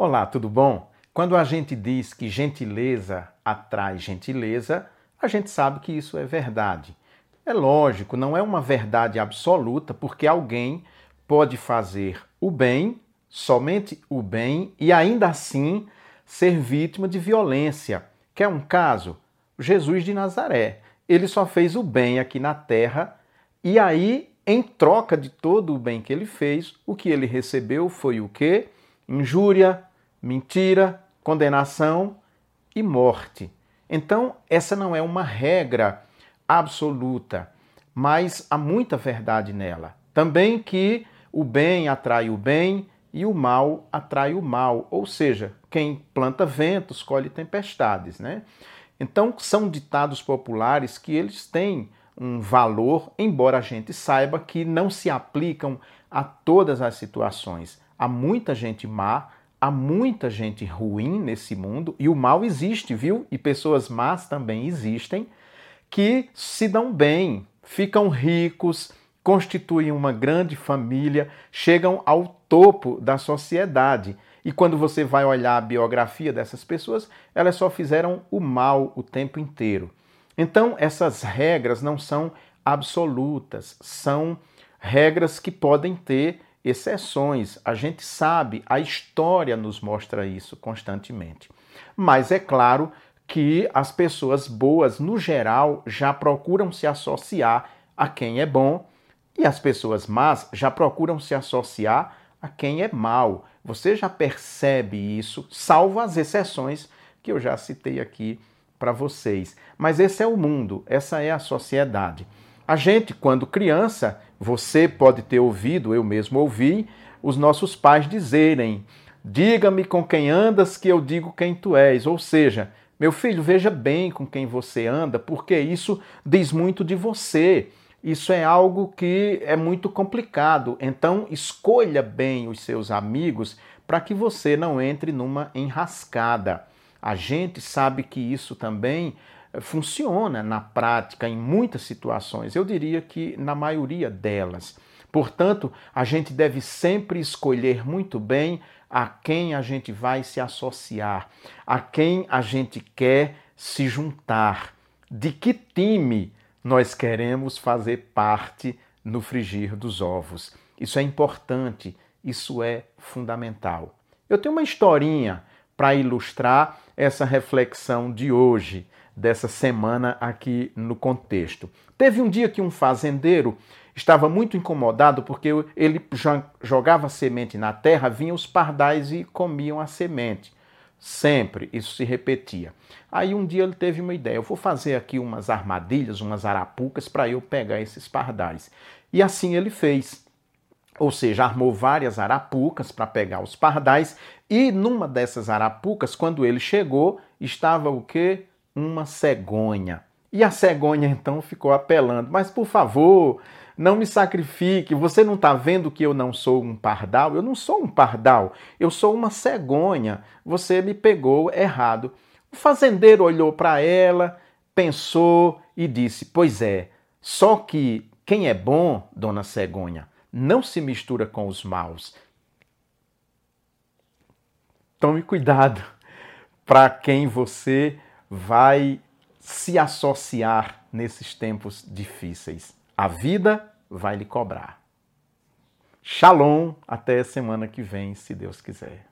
Olá, tudo bom? Quando a gente diz que gentileza atrai gentileza, a gente sabe que isso é verdade. É lógico, não é uma verdade absoluta, porque alguém pode fazer o bem, somente o bem, e ainda assim ser vítima de violência. Quer um caso? Jesus de Nazaré. Ele só fez o bem aqui na terra e aí, em troca de todo o bem que ele fez, o que ele recebeu foi o quê? Injúria, mentira, condenação e morte. Então, essa não é uma regra absoluta, mas há muita verdade nela. Também que o bem atrai o bem e o mal atrai o mal, ou seja, quem planta ventos colhe tempestades, né? Então, são ditados populares que eles têm um valor, embora a gente saiba que não se aplicam a todas as situações. Há muita gente má, há muita gente ruim nesse mundo e o mal existe, viu? E pessoas más também existem que se dão bem, ficam ricos, constituem uma grande família, chegam ao topo da sociedade. E quando você vai olhar a biografia dessas pessoas, elas só fizeram o mal o tempo inteiro. Então, essas regras não são absolutas, são regras que podem ter exceções. A gente sabe, a história nos mostra isso constantemente. Mas é claro que as pessoas boas, no geral, já procuram se associar a quem é bom e as pessoas más já procuram se associar a quem é mal. Você já percebe isso, salvo as exceções que eu já citei aqui para vocês. Mas esse é o mundo, essa é a sociedade. A gente, quando criança, você pode ter ouvido, eu mesmo ouvi, os nossos pais dizerem: Diga-me com quem andas, que eu digo quem tu és. Ou seja, meu filho, veja bem com quem você anda, porque isso diz muito de você. Isso é algo que é muito complicado. Então, escolha bem os seus amigos para que você não entre numa enrascada. A gente sabe que isso também funciona na prática em muitas situações, eu diria que na maioria delas. Portanto, a gente deve sempre escolher muito bem a quem a gente vai se associar, a quem a gente quer se juntar, de que time nós queremos fazer parte no frigir dos ovos. Isso é importante, isso é fundamental. Eu tenho uma historinha para ilustrar essa reflexão de hoje dessa semana aqui no contexto. Teve um dia que um fazendeiro estava muito incomodado porque ele jogava semente na terra, vinham os pardais e comiam a semente. Sempre isso se repetia. Aí um dia ele teve uma ideia: eu vou fazer aqui umas armadilhas, umas arapucas para eu pegar esses pardais. E assim ele fez. Ou seja, armou várias arapucas para pegar os pardais, e numa dessas arapucas, quando ele chegou, estava o quê? Uma cegonha. E a cegonha então ficou apelando: Mas por favor, não me sacrifique. Você não está vendo que eu não sou um pardal? Eu não sou um pardal, eu sou uma cegonha. Você me pegou errado. O fazendeiro olhou para ela, pensou e disse: Pois é, só que quem é bom, dona cegonha, não se mistura com os maus. Tome cuidado para quem você vai se associar nesses tempos difíceis. A vida vai lhe cobrar. Shalom, até semana que vem, se Deus quiser.